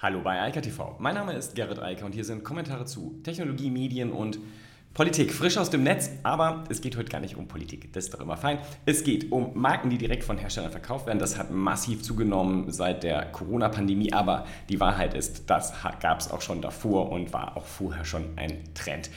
Hallo bei Eika TV. Mein Name ist Gerrit Eiker und hier sind Kommentare zu Technologie, Medien und Politik. Frisch aus dem Netz, aber es geht heute gar nicht um Politik. Das ist doch immer fein. Es geht um Marken, die direkt von Herstellern verkauft werden. Das hat massiv zugenommen seit der Corona-Pandemie, aber die Wahrheit ist, das gab es auch schon davor und war auch vorher schon ein Trend.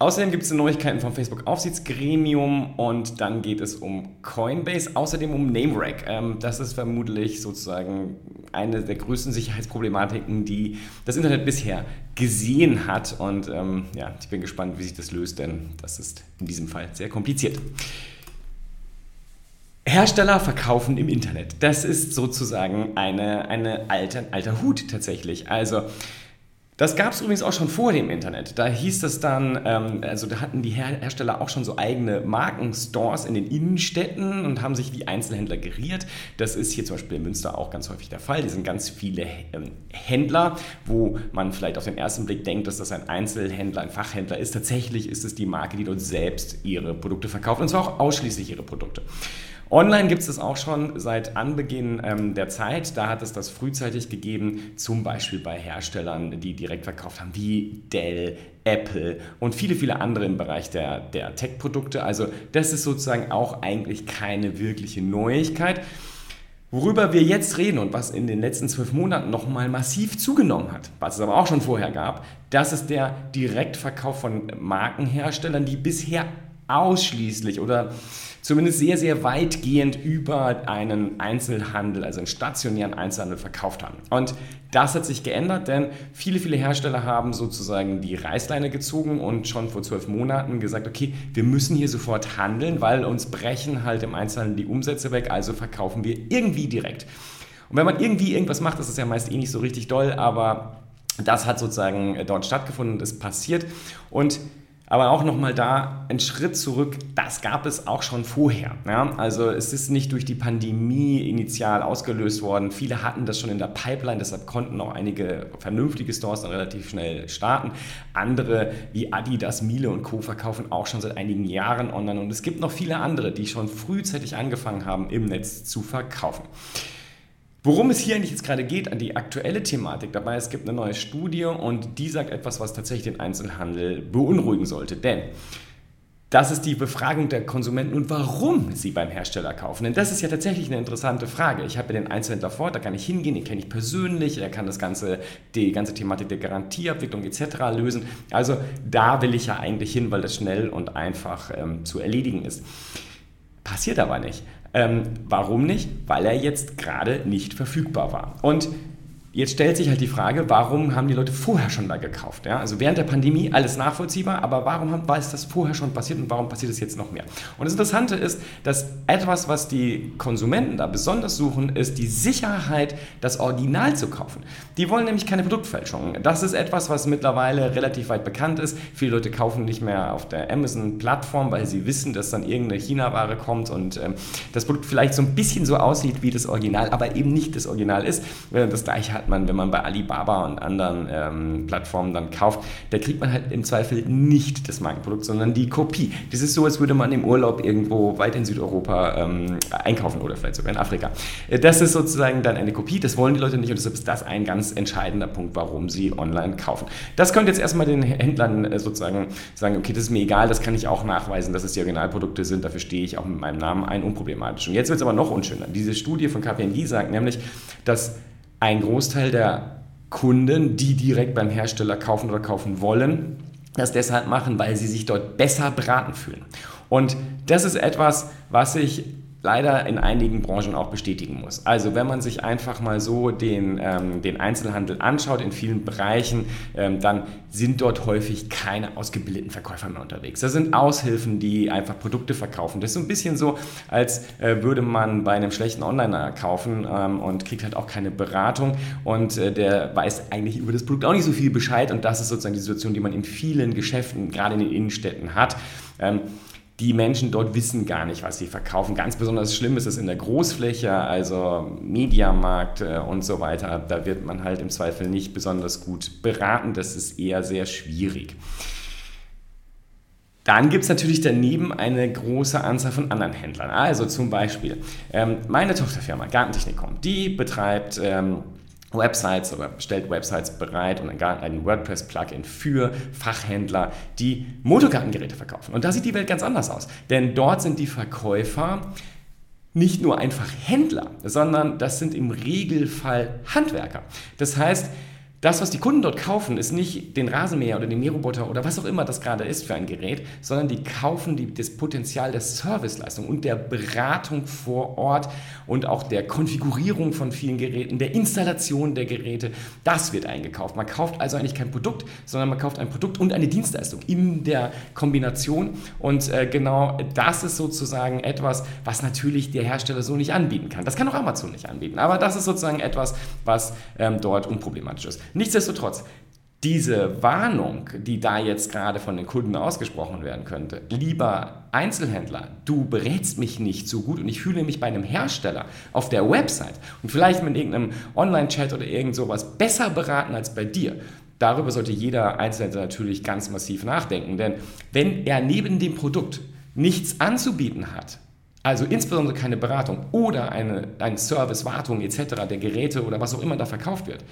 Außerdem gibt es Neuigkeiten vom Facebook-Aufsichtsgremium und dann geht es um Coinbase, außerdem um NameRack. Ähm, das ist vermutlich sozusagen eine der größten Sicherheitsproblematiken, die das Internet bisher gesehen hat. Und ähm, ja, ich bin gespannt, wie sich das löst, denn das ist in diesem Fall sehr kompliziert. Hersteller verkaufen im Internet. Das ist sozusagen eine, eine alter, alter Hut tatsächlich. Also das gab es übrigens auch schon vor dem Internet. Da hieß es dann, ähm, also da hatten die Hersteller auch schon so eigene Markenstores in den Innenstädten und haben sich wie Einzelhändler geriert. Das ist hier zum Beispiel in Münster auch ganz häufig der Fall. Die sind ganz viele ähm, Händler, wo man vielleicht auf den ersten Blick denkt, dass das ein Einzelhändler, ein Fachhändler ist. Tatsächlich ist es die Marke, die dort selbst ihre Produkte verkauft und zwar auch ausschließlich ihre Produkte. Online gibt es das auch schon seit Anbeginn ähm, der Zeit. Da hat es das frühzeitig gegeben, zum Beispiel bei Herstellern, die direkt verkauft haben, wie Dell, Apple und viele, viele andere im Bereich der, der Tech-Produkte. Also das ist sozusagen auch eigentlich keine wirkliche Neuigkeit. Worüber wir jetzt reden und was in den letzten zwölf Monaten nochmal massiv zugenommen hat, was es aber auch schon vorher gab, das ist der Direktverkauf von Markenherstellern, die bisher ausschließlich oder zumindest sehr, sehr weitgehend über einen Einzelhandel, also einen stationären Einzelhandel verkauft haben. Und das hat sich geändert, denn viele, viele Hersteller haben sozusagen die Reißleine gezogen und schon vor zwölf Monaten gesagt, okay, wir müssen hier sofort handeln, weil uns brechen halt im Einzelhandel die Umsätze weg, also verkaufen wir irgendwie direkt. Und wenn man irgendwie irgendwas macht, das ist ja meist eh nicht so richtig doll, aber das hat sozusagen dort stattgefunden, ist passiert und aber auch nochmal da ein Schritt zurück, das gab es auch schon vorher. Ja? Also es ist nicht durch die Pandemie initial ausgelöst worden. Viele hatten das schon in der Pipeline, deshalb konnten auch einige vernünftige Stores dann relativ schnell starten. Andere wie Adidas, Miele und Co. verkaufen auch schon seit einigen Jahren online. Und es gibt noch viele andere, die schon frühzeitig angefangen haben, im Netz zu verkaufen. Worum es hier eigentlich jetzt gerade geht, an die aktuelle Thematik dabei, es gibt eine neue Studie und die sagt etwas, was tatsächlich den Einzelhandel beunruhigen sollte. Denn das ist die Befragung der Konsumenten und warum sie beim Hersteller kaufen. Denn das ist ja tatsächlich eine interessante Frage. Ich habe ja den Einzelhändler vor, da kann ich hingehen, den kenne ich persönlich, er kann das ganze, die ganze Thematik der Garantieabwicklung etc. lösen. Also da will ich ja eigentlich hin, weil das schnell und einfach ähm, zu erledigen ist. Passiert aber nicht. Ähm, warum nicht? Weil er jetzt gerade nicht verfügbar war. Und Jetzt stellt sich halt die Frage, warum haben die Leute vorher schon da gekauft? Ja? Also während der Pandemie alles nachvollziehbar, aber warum haben, war es das vorher schon passiert und warum passiert es jetzt noch mehr? Und das Interessante ist, dass etwas, was die Konsumenten da besonders suchen, ist die Sicherheit, das Original zu kaufen. Die wollen nämlich keine Produktfälschung. Das ist etwas, was mittlerweile relativ weit bekannt ist. Viele Leute kaufen nicht mehr auf der Amazon-Plattform, weil sie wissen, dass dann irgendeine China-Ware kommt und ähm, das Produkt vielleicht so ein bisschen so aussieht wie das Original, aber eben nicht das Original ist. Äh, das gleiche hat man, wenn man bei Alibaba und anderen ähm, Plattformen dann kauft, da kriegt man halt im Zweifel nicht das Markenprodukt, sondern die Kopie. Das ist so, als würde man im Urlaub irgendwo weit in Südeuropa ähm, einkaufen oder vielleicht sogar in Afrika. Äh, das ist sozusagen dann eine Kopie, das wollen die Leute nicht und deshalb ist das ein ganz entscheidender Punkt, warum sie online kaufen. Das könnte jetzt erstmal den Händlern äh, sozusagen sagen, okay, das ist mir egal, das kann ich auch nachweisen, dass es die Originalprodukte sind, dafür stehe ich auch mit meinem Namen ein, unproblematisch. Und jetzt wird es aber noch unschöner. Diese Studie von KPMG sagt nämlich, dass ein Großteil der Kunden, die direkt beim Hersteller kaufen oder kaufen wollen, das deshalb machen, weil sie sich dort besser beraten fühlen. Und das ist etwas, was ich leider in einigen Branchen auch bestätigen muss. Also wenn man sich einfach mal so den, ähm, den Einzelhandel anschaut in vielen Bereichen, ähm, dann sind dort häufig keine ausgebildeten Verkäufer mehr unterwegs. Das sind Aushilfen, die einfach Produkte verkaufen. Das ist so ein bisschen so, als äh, würde man bei einem schlechten Onliner kaufen ähm, und kriegt halt auch keine Beratung und äh, der weiß eigentlich über das Produkt auch nicht so viel Bescheid und das ist sozusagen die Situation, die man in vielen Geschäften, gerade in den Innenstädten hat. Die Menschen dort wissen gar nicht, was sie verkaufen. Ganz besonders schlimm ist es in der Großfläche, also Mediamarkt äh, und so weiter. Da wird man halt im Zweifel nicht besonders gut beraten. Das ist eher sehr schwierig. Dann gibt es natürlich daneben eine große Anzahl von anderen Händlern. Also zum Beispiel ähm, meine Tochterfirma Gartentechnikum, die betreibt ähm, Websites oder stellt Websites bereit und ein WordPress-Plugin für Fachhändler, die Motorkartengeräte verkaufen. Und da sieht die Welt ganz anders aus. Denn dort sind die Verkäufer nicht nur einfach Händler, sondern das sind im Regelfall Handwerker. Das heißt, das, was die Kunden dort kaufen, ist nicht den Rasenmäher oder den Mähroboter oder was auch immer das gerade ist für ein Gerät, sondern die kaufen die, das Potenzial der Serviceleistung und der Beratung vor Ort und auch der Konfigurierung von vielen Geräten, der Installation der Geräte. Das wird eingekauft. Man kauft also eigentlich kein Produkt, sondern man kauft ein Produkt und eine Dienstleistung in der Kombination. Und äh, genau das ist sozusagen etwas, was natürlich der Hersteller so nicht anbieten kann. Das kann auch Amazon nicht anbieten. Aber das ist sozusagen etwas, was ähm, dort unproblematisch ist. Nichtsdestotrotz, diese Warnung, die da jetzt gerade von den Kunden ausgesprochen werden könnte, lieber Einzelhändler, du berätst mich nicht so gut und ich fühle mich bei einem Hersteller auf der Website und vielleicht mit irgendeinem Online-Chat oder irgend sowas besser beraten als bei dir. Darüber sollte jeder Einzelhändler natürlich ganz massiv nachdenken, denn wenn er neben dem Produkt nichts anzubieten hat, also insbesondere keine Beratung oder eine, eine Service, Wartung etc. der Geräte oder was auch immer da verkauft wird,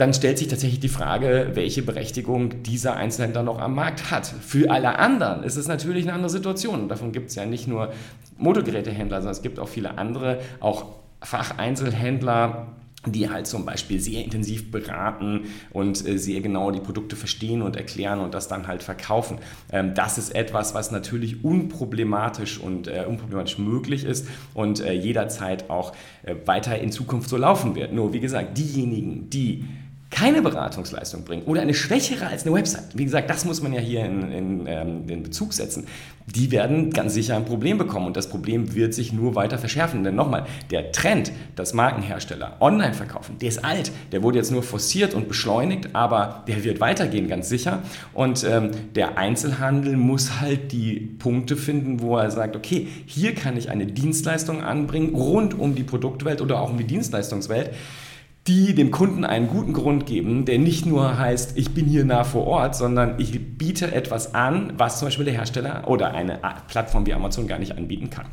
dann stellt sich tatsächlich die Frage, welche Berechtigung dieser Einzelhändler noch am Markt hat. Für alle anderen ist es natürlich eine andere Situation. davon gibt es ja nicht nur Motorgerätehändler, sondern es gibt auch viele andere, auch Facheinzelhändler, die halt zum Beispiel sehr intensiv beraten und äh, sehr genau die Produkte verstehen und erklären und das dann halt verkaufen. Ähm, das ist etwas, was natürlich unproblematisch und äh, unproblematisch möglich ist und äh, jederzeit auch weiter in Zukunft so laufen wird. Nur wie gesagt, diejenigen, die keine Beratungsleistung bringen oder eine schwächere als eine Website, wie gesagt, das muss man ja hier in, in, ähm, in Bezug setzen, die werden ganz sicher ein Problem bekommen und das Problem wird sich nur weiter verschärfen. Denn nochmal, der Trend, dass Markenhersteller online verkaufen, der ist alt, der wurde jetzt nur forciert und beschleunigt, aber der wird weitergehen, ganz sicher. Und ähm, der Einzelhandel muss halt die Punkte finden, wo er sagt, okay, hier kann ich eine Dienstleistung anbringen rund um die Produktwelt oder auch um die Dienstleistungswelt die dem Kunden einen guten Grund geben, der nicht nur heißt, ich bin hier nah vor Ort, sondern ich biete etwas an, was zum Beispiel der Hersteller oder eine Plattform wie Amazon gar nicht anbieten kann.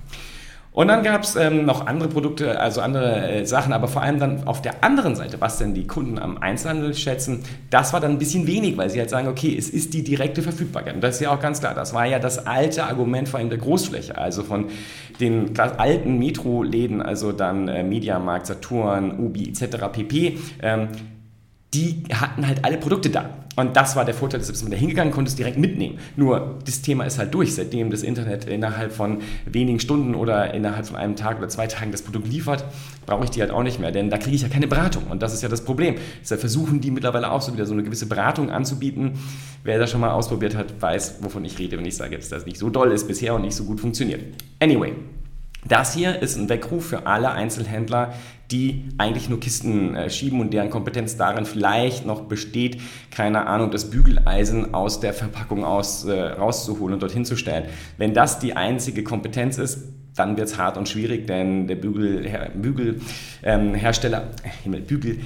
Und dann gab es ähm, noch andere Produkte, also andere äh, Sachen, aber vor allem dann auf der anderen Seite, was denn die Kunden am Einzelhandel schätzen, das war dann ein bisschen wenig, weil sie halt sagen, okay, es ist die direkte Verfügbarkeit. Und das ist ja auch ganz klar, das war ja das alte Argument vor allem der Großfläche, also von den alten Metro-Läden, also dann äh, Mediamarkt, Saturn, Ubi etc. pp. Ähm, die hatten halt alle Produkte da. Und das war der Vorteil, dass du da hingegangen konntest, direkt mitnehmen. Nur das Thema ist halt durch, seitdem das Internet innerhalb von wenigen Stunden oder innerhalb von einem Tag oder zwei Tagen das Produkt liefert, brauche ich die halt auch nicht mehr, denn da kriege ich ja keine Beratung. Und das ist ja das Problem. Deshalb versuchen die mittlerweile auch so wieder so eine gewisse Beratung anzubieten. Wer das schon mal ausprobiert hat, weiß, wovon ich rede, wenn ich sage, dass das nicht so doll ist bisher und nicht so gut funktioniert. Anyway, das hier ist ein Weckruf für alle Einzelhändler, die eigentlich nur Kisten äh, schieben und deren Kompetenz darin vielleicht noch besteht, keine Ahnung, das Bügeleisen aus der Verpackung aus, äh, rauszuholen und dorthin zu stellen. Wenn das die einzige Kompetenz ist, dann wird es hart und schwierig, denn der Bügelhersteller, Bügel, ähm, Himmel, Bügel,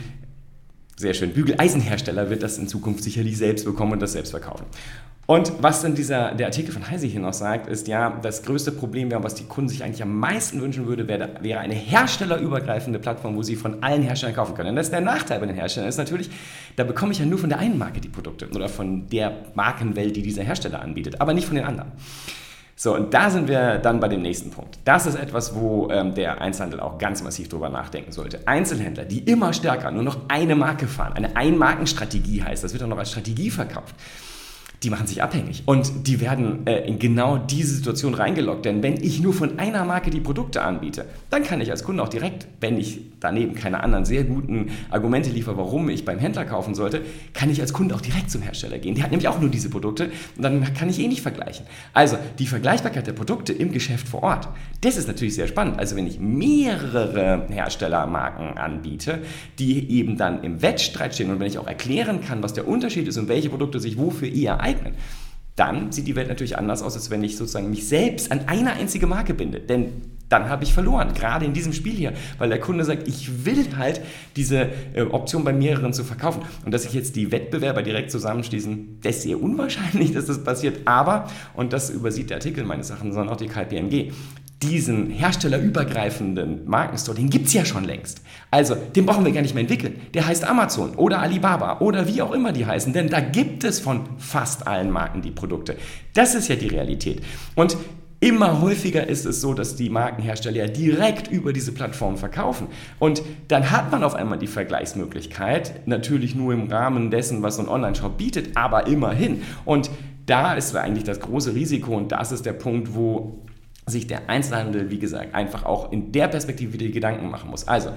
sehr schön, Bügeleisenhersteller wird das in Zukunft sicherlich selbst bekommen und das selbst verkaufen. Und was dann dieser, der Artikel von Heise hier noch sagt, ist ja, das größte Problem wäre, was die Kunden sich eigentlich am meisten wünschen würde, wäre, wäre eine herstellerübergreifende Plattform, wo sie von allen Herstellern kaufen können. Und das ist der Nachteil bei den Herstellern ist natürlich, da bekomme ich ja nur von der einen Marke die Produkte oder von der Markenwelt, die dieser Hersteller anbietet, aber nicht von den anderen. So, und da sind wir dann bei dem nächsten Punkt. Das ist etwas, wo ähm, der Einzelhandel auch ganz massiv drüber nachdenken sollte. Einzelhändler, die immer stärker nur noch eine Marke fahren, eine Ein-Marken-Strategie heißt, das wird auch noch als Strategie verkauft die machen sich abhängig. Und die werden äh, in genau diese Situation reingeloggt. Denn wenn ich nur von einer Marke die Produkte anbiete, dann kann ich als Kunde auch direkt, wenn ich daneben keine anderen sehr guten Argumente liefere, warum ich beim Händler kaufen sollte, kann ich als Kunde auch direkt zum Hersteller gehen. Der hat nämlich auch nur diese Produkte und dann kann ich eh nicht vergleichen. Also die Vergleichbarkeit der Produkte im Geschäft vor Ort, das ist natürlich sehr spannend. Also wenn ich mehrere Herstellermarken anbiete, die eben dann im Wettstreit stehen und wenn ich auch erklären kann, was der Unterschied ist und welche Produkte sich wofür eher eignen, eignen. Dann sieht die Welt natürlich anders aus, als wenn ich sozusagen mich selbst an eine einzige Marke binde. Denn dann habe ich verloren, gerade in diesem Spiel hier, weil der Kunde sagt, ich will halt diese äh, Option bei mehreren zu verkaufen. Und dass sich jetzt die Wettbewerber direkt zusammenschließen, das ist sehr unwahrscheinlich, dass das passiert. Aber, und das übersieht der Artikel meines Erachtens, sondern auch die KPMG, diesen herstellerübergreifenden Markenstore, den gibt es ja schon längst. Also, den brauchen wir gar nicht mehr entwickeln. Der heißt Amazon oder Alibaba oder wie auch immer die heißen, denn da gibt es von fast allen Marken die Produkte. Das ist ja die Realität. Und Immer häufiger ist es so, dass die Markenhersteller direkt über diese Plattform verkaufen. Und dann hat man auf einmal die Vergleichsmöglichkeit, natürlich nur im Rahmen dessen, was so ein Online-Shop bietet, aber immerhin. Und da ist eigentlich das große Risiko und das ist der Punkt, wo sich der Einzelhandel, wie gesagt, einfach auch in der Perspektive wieder die Gedanken machen muss. Also,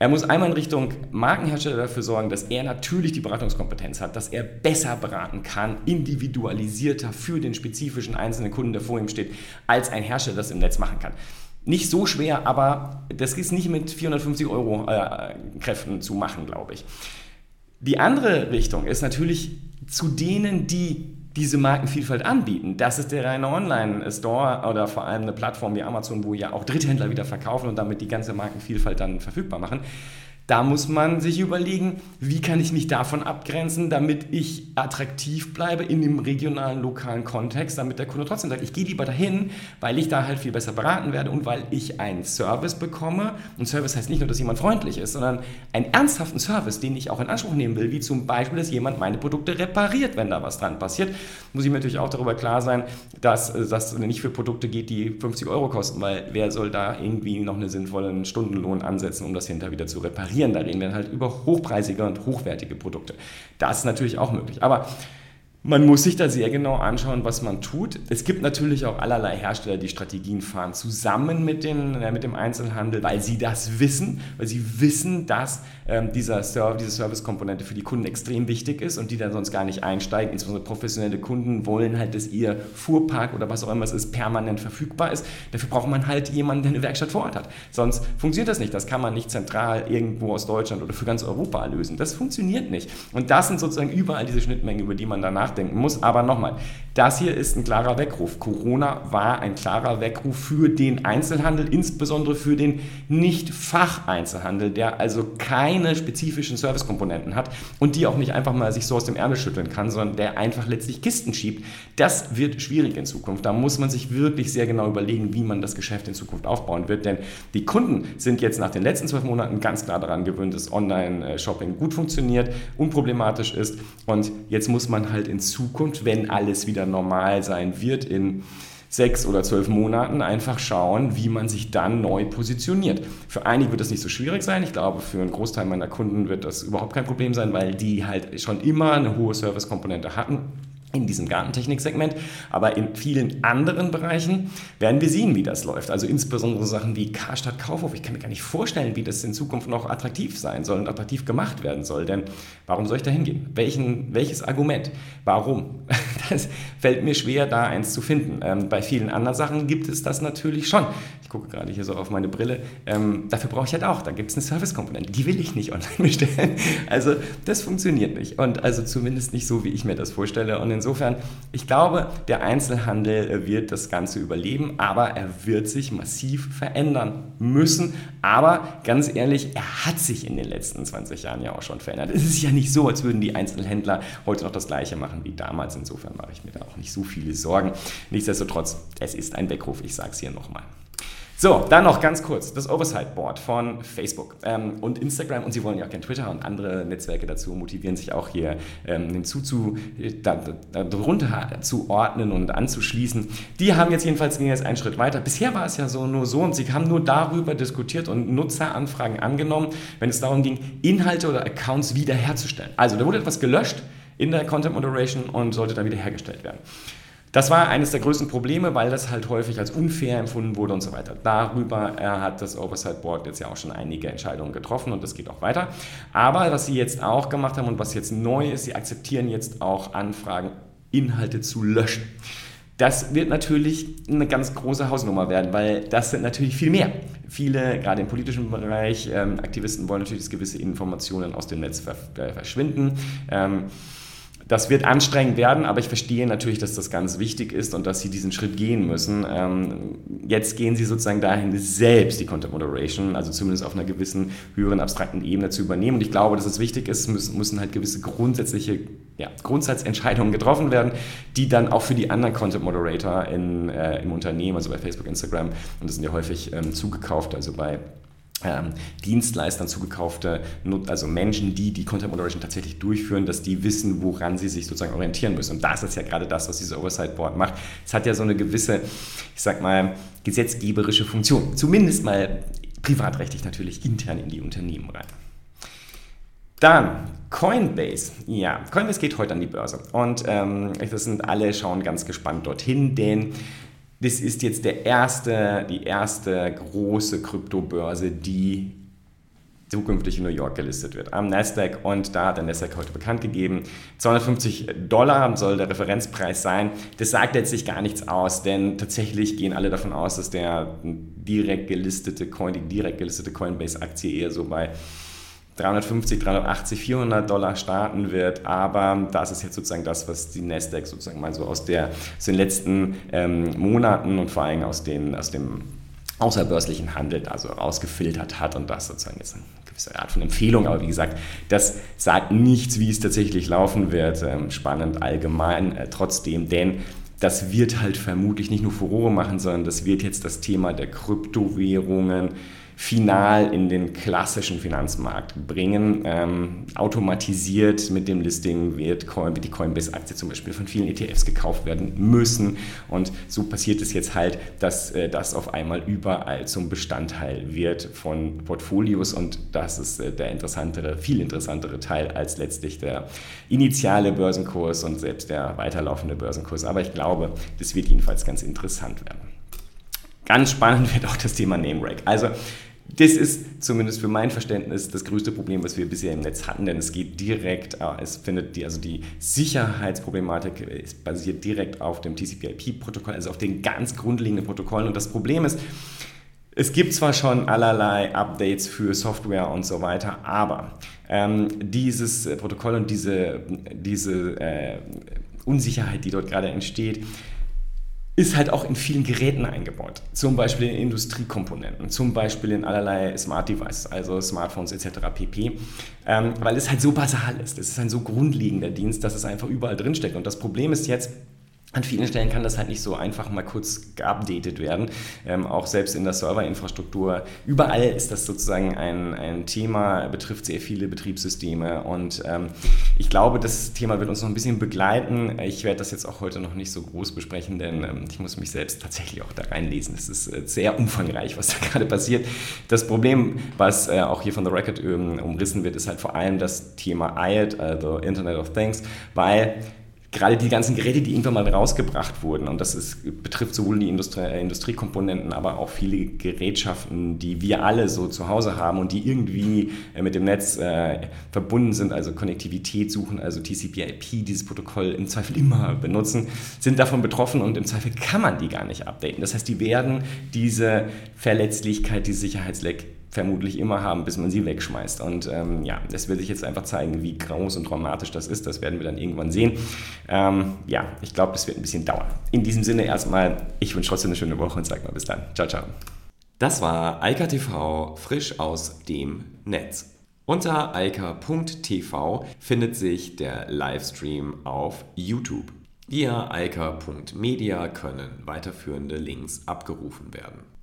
er muss einmal in Richtung Markenhersteller dafür sorgen, dass er natürlich die Beratungskompetenz hat, dass er besser beraten kann, individualisierter für den spezifischen einzelnen Kunden, der vor ihm steht, als ein Hersteller das im Netz machen kann. Nicht so schwer, aber das ist nicht mit 450 Euro äh, Kräften zu machen, glaube ich. Die andere Richtung ist natürlich zu denen, die diese Markenvielfalt anbieten. Das ist der reine Online-Store oder vor allem eine Plattform wie Amazon, wo ja auch Dritthändler wieder verkaufen und damit die ganze Markenvielfalt dann verfügbar machen. Da muss man sich überlegen, wie kann ich mich davon abgrenzen, damit ich attraktiv bleibe in dem regionalen, lokalen Kontext, damit der Kunde trotzdem sagt, ich gehe lieber dahin, weil ich da halt viel besser beraten werde und weil ich einen Service bekomme. Und Service heißt nicht nur, dass jemand freundlich ist, sondern einen ernsthaften Service, den ich auch in Anspruch nehmen will, wie zum Beispiel, dass jemand meine Produkte repariert, wenn da was dran passiert. Muss ich mir natürlich auch darüber klar sein, dass das nicht für Produkte geht, die 50 Euro kosten, weil wer soll da irgendwie noch einen sinnvollen Stundenlohn ansetzen, um das hinterher wieder zu reparieren? Konkurrieren. Da reden wir halt über hochpreisige und hochwertige Produkte. Das ist natürlich auch möglich. Aber man muss sich da sehr genau anschauen, was man tut. Es gibt natürlich auch allerlei Hersteller, die Strategien fahren, zusammen mit, den, äh, mit dem Einzelhandel, weil sie das wissen, weil sie wissen, dass ähm, dieser Serv diese Service-Komponente für die Kunden extrem wichtig ist und die dann sonst gar nicht einsteigen. Insbesondere professionelle Kunden wollen halt, dass ihr Fuhrpark oder was auch immer es ist, permanent verfügbar ist. Dafür braucht man halt jemanden, der eine Werkstatt vor Ort hat. Sonst funktioniert das nicht. Das kann man nicht zentral irgendwo aus Deutschland oder für ganz Europa lösen. Das funktioniert nicht. Und das sind sozusagen überall diese Schnittmengen, über die man danach nachdenken muss. Aber nochmal, das hier ist ein klarer Weckruf. Corona war ein klarer Weckruf für den Einzelhandel, insbesondere für den Nicht-Fach-Einzelhandel, der also keine spezifischen Servicekomponenten hat und die auch nicht einfach mal sich so aus dem Ärmel schütteln kann, sondern der einfach letztlich Kisten schiebt. Das wird schwierig in Zukunft. Da muss man sich wirklich sehr genau überlegen, wie man das Geschäft in Zukunft aufbauen wird. Denn die Kunden sind jetzt nach den letzten zwölf Monaten ganz klar daran gewöhnt, dass Online-Shopping gut funktioniert, unproblematisch ist. Und jetzt muss man halt in Zukunft, wenn alles wieder normal sein wird, in sechs oder zwölf Monaten einfach schauen, wie man sich dann neu positioniert. Für einige wird das nicht so schwierig sein. Ich glaube, für einen Großteil meiner Kunden wird das überhaupt kein Problem sein, weil die halt schon immer eine hohe Servicekomponente hatten in diesem Gartentechnik-Segment, aber in vielen anderen Bereichen werden wir sehen, wie das läuft. Also insbesondere Sachen wie Karstadt Kaufhof. Ich kann mir gar nicht vorstellen, wie das in Zukunft noch attraktiv sein soll und attraktiv gemacht werden soll. Denn warum soll ich da hingehen? Welchen, welches Argument? Warum? Das fällt mir schwer, da eins zu finden. Ähm, bei vielen anderen Sachen gibt es das natürlich schon. Ich gucke gerade hier so auf meine Brille. Ähm, dafür brauche ich halt auch. Da gibt es eine Service-Komponente. Die will ich nicht online bestellen. Also das funktioniert nicht. Und also zumindest nicht so, wie ich mir das vorstelle. Und insofern, ich glaube, der Einzelhandel äh, wird das Ganze überleben, aber er wird sich massiv verändern müssen. Aber ganz ehrlich, er hat sich in den letzten 20 Jahren ja auch schon verändert. Es ist ja nicht so, als würden die Einzelhändler heute noch das Gleiche machen wie damals. Insofern mache ich mir da auch nicht so viele Sorgen. Nichtsdestotrotz, es ist ein Weckruf, ich sage es hier nochmal. So, dann noch ganz kurz das Oversight Board von Facebook ähm, und Instagram und sie wollen ja auch gerne Twitter und andere Netzwerke dazu motivieren, sich auch hier ähm, hinzu zu, da, da, darunter zu ordnen und anzuschließen. Die haben jetzt jedenfalls ging jetzt einen Schritt weiter. Bisher war es ja so nur so und sie haben nur darüber diskutiert und Nutzeranfragen angenommen, wenn es darum ging, Inhalte oder Accounts wiederherzustellen. Also da wurde etwas gelöscht in der Content Moderation und sollte dann wiederhergestellt werden. Das war eines der größten Probleme, weil das halt häufig als unfair empfunden wurde und so weiter. Darüber hat das Oversight Board jetzt ja auch schon einige Entscheidungen getroffen und das geht auch weiter. Aber was sie jetzt auch gemacht haben und was jetzt neu ist, sie akzeptieren jetzt auch Anfragen, Inhalte zu löschen. Das wird natürlich eine ganz große Hausnummer werden, weil das sind natürlich viel mehr. Viele, gerade im politischen Bereich, ähm, Aktivisten wollen natürlich, dass gewisse Informationen aus dem Netz äh, verschwinden. Das wird anstrengend werden, aber ich verstehe natürlich, dass das ganz wichtig ist und dass sie diesen Schritt gehen müssen. Ähm, jetzt gehen sie sozusagen dahin, selbst die Content Moderation, also zumindest auf einer gewissen höheren abstrakten Ebene zu übernehmen. Und ich glaube, dass es wichtig ist, müssen, müssen halt gewisse grundsätzliche ja, Grundsatzentscheidungen getroffen werden, die dann auch für die anderen Content Moderator in, äh, im Unternehmen, also bei Facebook, Instagram, und das sind ja häufig ähm, zugekauft, also bei ähm, Dienstleistern zugekaufte, also Menschen, die die Content Moderation tatsächlich durchführen, dass die wissen, woran sie sich sozusagen orientieren müssen. Und das ist ja gerade das, was dieses Oversight Board macht. Es hat ja so eine gewisse, ich sag mal, gesetzgeberische Funktion. Zumindest mal privatrechtlich natürlich intern in die Unternehmen rein. Dann Coinbase. Ja, Coinbase geht heute an die Börse. Und ähm, das sind alle schauen ganz gespannt dorthin, denn das ist jetzt der erste, die erste große Kryptobörse, die zukünftig in New York gelistet wird, am Nasdaq. Und da hat der Nasdaq heute bekannt gegeben, 250 Dollar soll der Referenzpreis sein. Das sagt jetzt sich gar nichts aus, denn tatsächlich gehen alle davon aus, dass der direkt gelistete Coin, die direkt gelistete Coinbase-Aktie eher so bei 350, 380, 400 Dollar starten wird. Aber das ist jetzt sozusagen das, was die Nasdaq sozusagen mal so aus, der, aus den letzten ähm, Monaten und vor allem aus, den, aus dem außerbörslichen Handel also rausgefiltert hat und das sozusagen jetzt eine gewisse Art von Empfehlung. Aber wie gesagt, das sagt nichts, wie es tatsächlich laufen wird. Ähm, spannend allgemein äh, trotzdem, denn das wird halt vermutlich nicht nur Furore machen, sondern das wird jetzt das Thema der Kryptowährungen final in den klassischen Finanzmarkt bringen. Ähm, automatisiert mit dem Listing wird, Coin, die Coinbase-Aktie zum Beispiel von vielen ETFs gekauft werden müssen. Und so passiert es jetzt halt, dass äh, das auf einmal überall zum Bestandteil wird von Portfolios. Und das ist äh, der interessantere, viel interessantere Teil als letztlich der initiale Börsenkurs und selbst der weiterlaufende Börsenkurs. Aber ich glaube, das wird jedenfalls ganz interessant werden. Ganz spannend wird auch das Thema Name Rank. Also das ist zumindest für mein Verständnis das größte Problem, was wir bisher im Netz hatten, denn es geht direkt, äh, es findet die, also die Sicherheitsproblematik basiert direkt auf dem TCP/IP-Protokoll, also auf den ganz grundlegenden Protokollen. Und das Problem ist, es gibt zwar schon allerlei Updates für Software und so weiter, aber ähm, dieses Protokoll und diese, diese äh, Unsicherheit, die dort gerade entsteht, ist halt auch in vielen Geräten eingebaut. Zum Beispiel in Industriekomponenten, zum Beispiel in allerlei Smart Devices, also Smartphones etc. pp. Ähm, weil es halt so basal ist. Es ist ein so grundlegender Dienst, dass es einfach überall drinsteckt. Und das Problem ist jetzt, an vielen Stellen kann das halt nicht so einfach mal kurz geupdatet werden. Ähm, auch selbst in der Serverinfrastruktur. Überall ist das sozusagen ein, ein Thema, betrifft sehr viele Betriebssysteme. Und ähm, ich glaube, das Thema wird uns noch ein bisschen begleiten. Ich werde das jetzt auch heute noch nicht so groß besprechen, denn ähm, ich muss mich selbst tatsächlich auch da reinlesen. Es ist äh, sehr umfangreich, was da gerade passiert. Das Problem, was äh, auch hier von The Record ähm, umrissen wird, ist halt vor allem das Thema IOT, also Internet of Things, weil gerade die ganzen Geräte, die irgendwann mal rausgebracht wurden, und das ist, betrifft sowohl die Industrie, äh, Industriekomponenten, aber auch viele Gerätschaften, die wir alle so zu Hause haben und die irgendwie äh, mit dem Netz äh, verbunden sind, also Konnektivität suchen, also TCP/IP, dieses Protokoll im Zweifel immer benutzen, sind davon betroffen und im Zweifel kann man die gar nicht updaten. Das heißt, die werden diese Verletzlichkeit, die Sicherheitsleck vermutlich immer haben, bis man sie wegschmeißt. Und ähm, ja, das will sich jetzt einfach zeigen, wie groß und dramatisch das ist. Das werden wir dann irgendwann sehen. Ähm, ja, ich glaube, das wird ein bisschen dauern. In diesem Sinne erstmal, ich wünsche trotzdem eine schöne Woche und sage mal bis dann. Ciao, ciao. Das war Eika TV frisch aus dem Netz. Unter eika.tv findet sich der Livestream auf YouTube. Via eika.media können weiterführende Links abgerufen werden.